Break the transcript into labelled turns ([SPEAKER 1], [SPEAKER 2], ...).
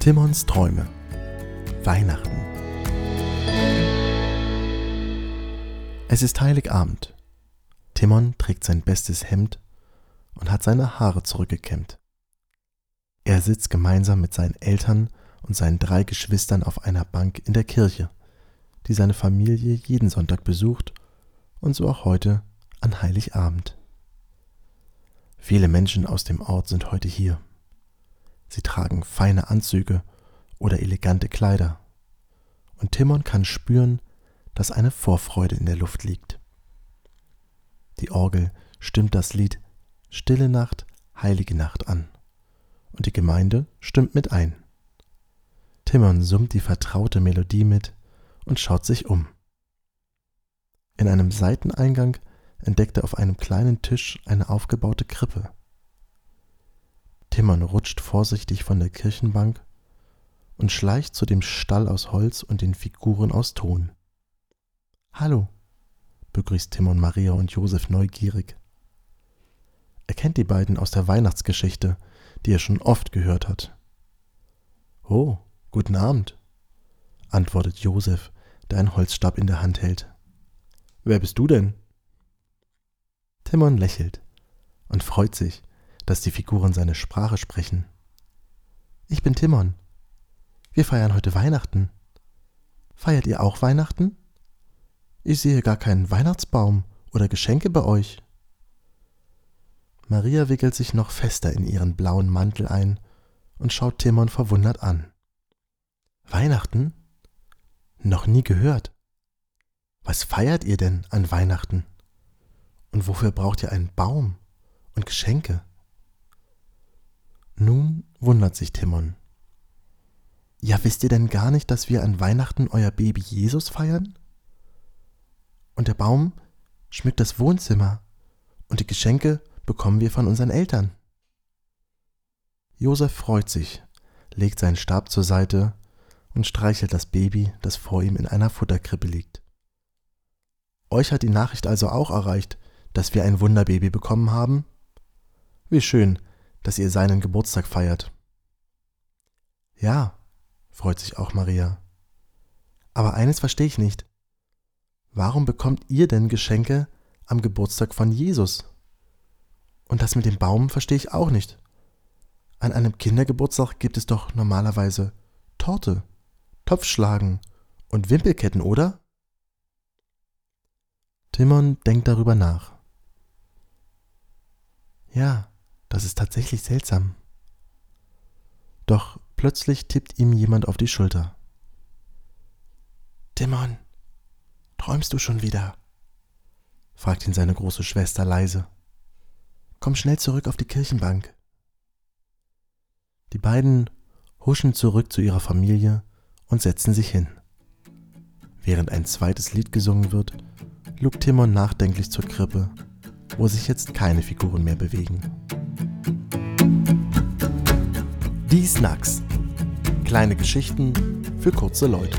[SPEAKER 1] Timons Träume. Weihnachten. Es ist Heiligabend. Timon trägt sein bestes Hemd und hat seine Haare zurückgekämmt. Er sitzt gemeinsam mit seinen Eltern und seinen drei Geschwistern auf einer Bank in der Kirche, die seine Familie jeden Sonntag besucht und so auch heute an Heiligabend. Viele Menschen aus dem Ort sind heute hier. Sie tragen feine Anzüge oder elegante Kleider. Und Timon kann spüren, dass eine Vorfreude in der Luft liegt. Die Orgel stimmt das Lied Stille Nacht, heilige Nacht an. Und die Gemeinde stimmt mit ein. Timon summt die vertraute Melodie mit und schaut sich um. In einem Seiteneingang entdeckt er auf einem kleinen Tisch eine aufgebaute Krippe. Timon rutscht vorsichtig von der Kirchenbank und schleicht zu dem Stall aus Holz und den Figuren aus Ton. Hallo, begrüßt Timon Maria und Josef neugierig. Er kennt die beiden aus der Weihnachtsgeschichte, die er schon oft gehört hat. Oh, guten Abend, antwortet Josef, der einen Holzstab in der Hand hält. Wer bist du denn? Timon lächelt und freut sich, dass die Figuren seine Sprache sprechen. Ich bin Timon. Wir feiern heute Weihnachten. Feiert ihr auch Weihnachten? Ich sehe gar keinen Weihnachtsbaum oder Geschenke bei euch. Maria wickelt sich noch fester in ihren blauen Mantel ein und schaut Timon verwundert an. Weihnachten? Noch nie gehört. Was feiert ihr denn an Weihnachten? Und wofür braucht ihr einen Baum und Geschenke? Nun wundert sich Timon. Ja, wisst ihr denn gar nicht, dass wir an Weihnachten euer Baby Jesus feiern? Und der Baum schmückt das Wohnzimmer und die Geschenke bekommen wir von unseren Eltern. Josef freut sich, legt seinen Stab zur Seite und streichelt das Baby, das vor ihm in einer Futterkrippe liegt. Euch hat die Nachricht also auch erreicht, dass wir ein Wunderbaby bekommen haben? Wie schön, dass ihr seinen Geburtstag feiert. Ja, freut sich auch Maria. Aber eines verstehe ich nicht. Warum bekommt ihr denn Geschenke am Geburtstag von Jesus? Und das mit dem Baum verstehe ich auch nicht. An einem Kindergeburtstag gibt es doch normalerweise Torte, Topfschlagen und Wimpelketten, oder? Timon denkt darüber nach. Ja, das ist tatsächlich seltsam. Doch plötzlich tippt ihm jemand auf die Schulter. Timon, träumst du schon wieder? fragt ihn seine große Schwester leise. Komm schnell zurück auf die Kirchenbank. Die beiden huschen zurück zu ihrer Familie und setzen sich hin. Während ein zweites Lied gesungen wird, lugt Timon nachdenklich zur Krippe, wo sich jetzt keine Figuren mehr bewegen. Die Snacks. Kleine Geschichten für kurze Leute.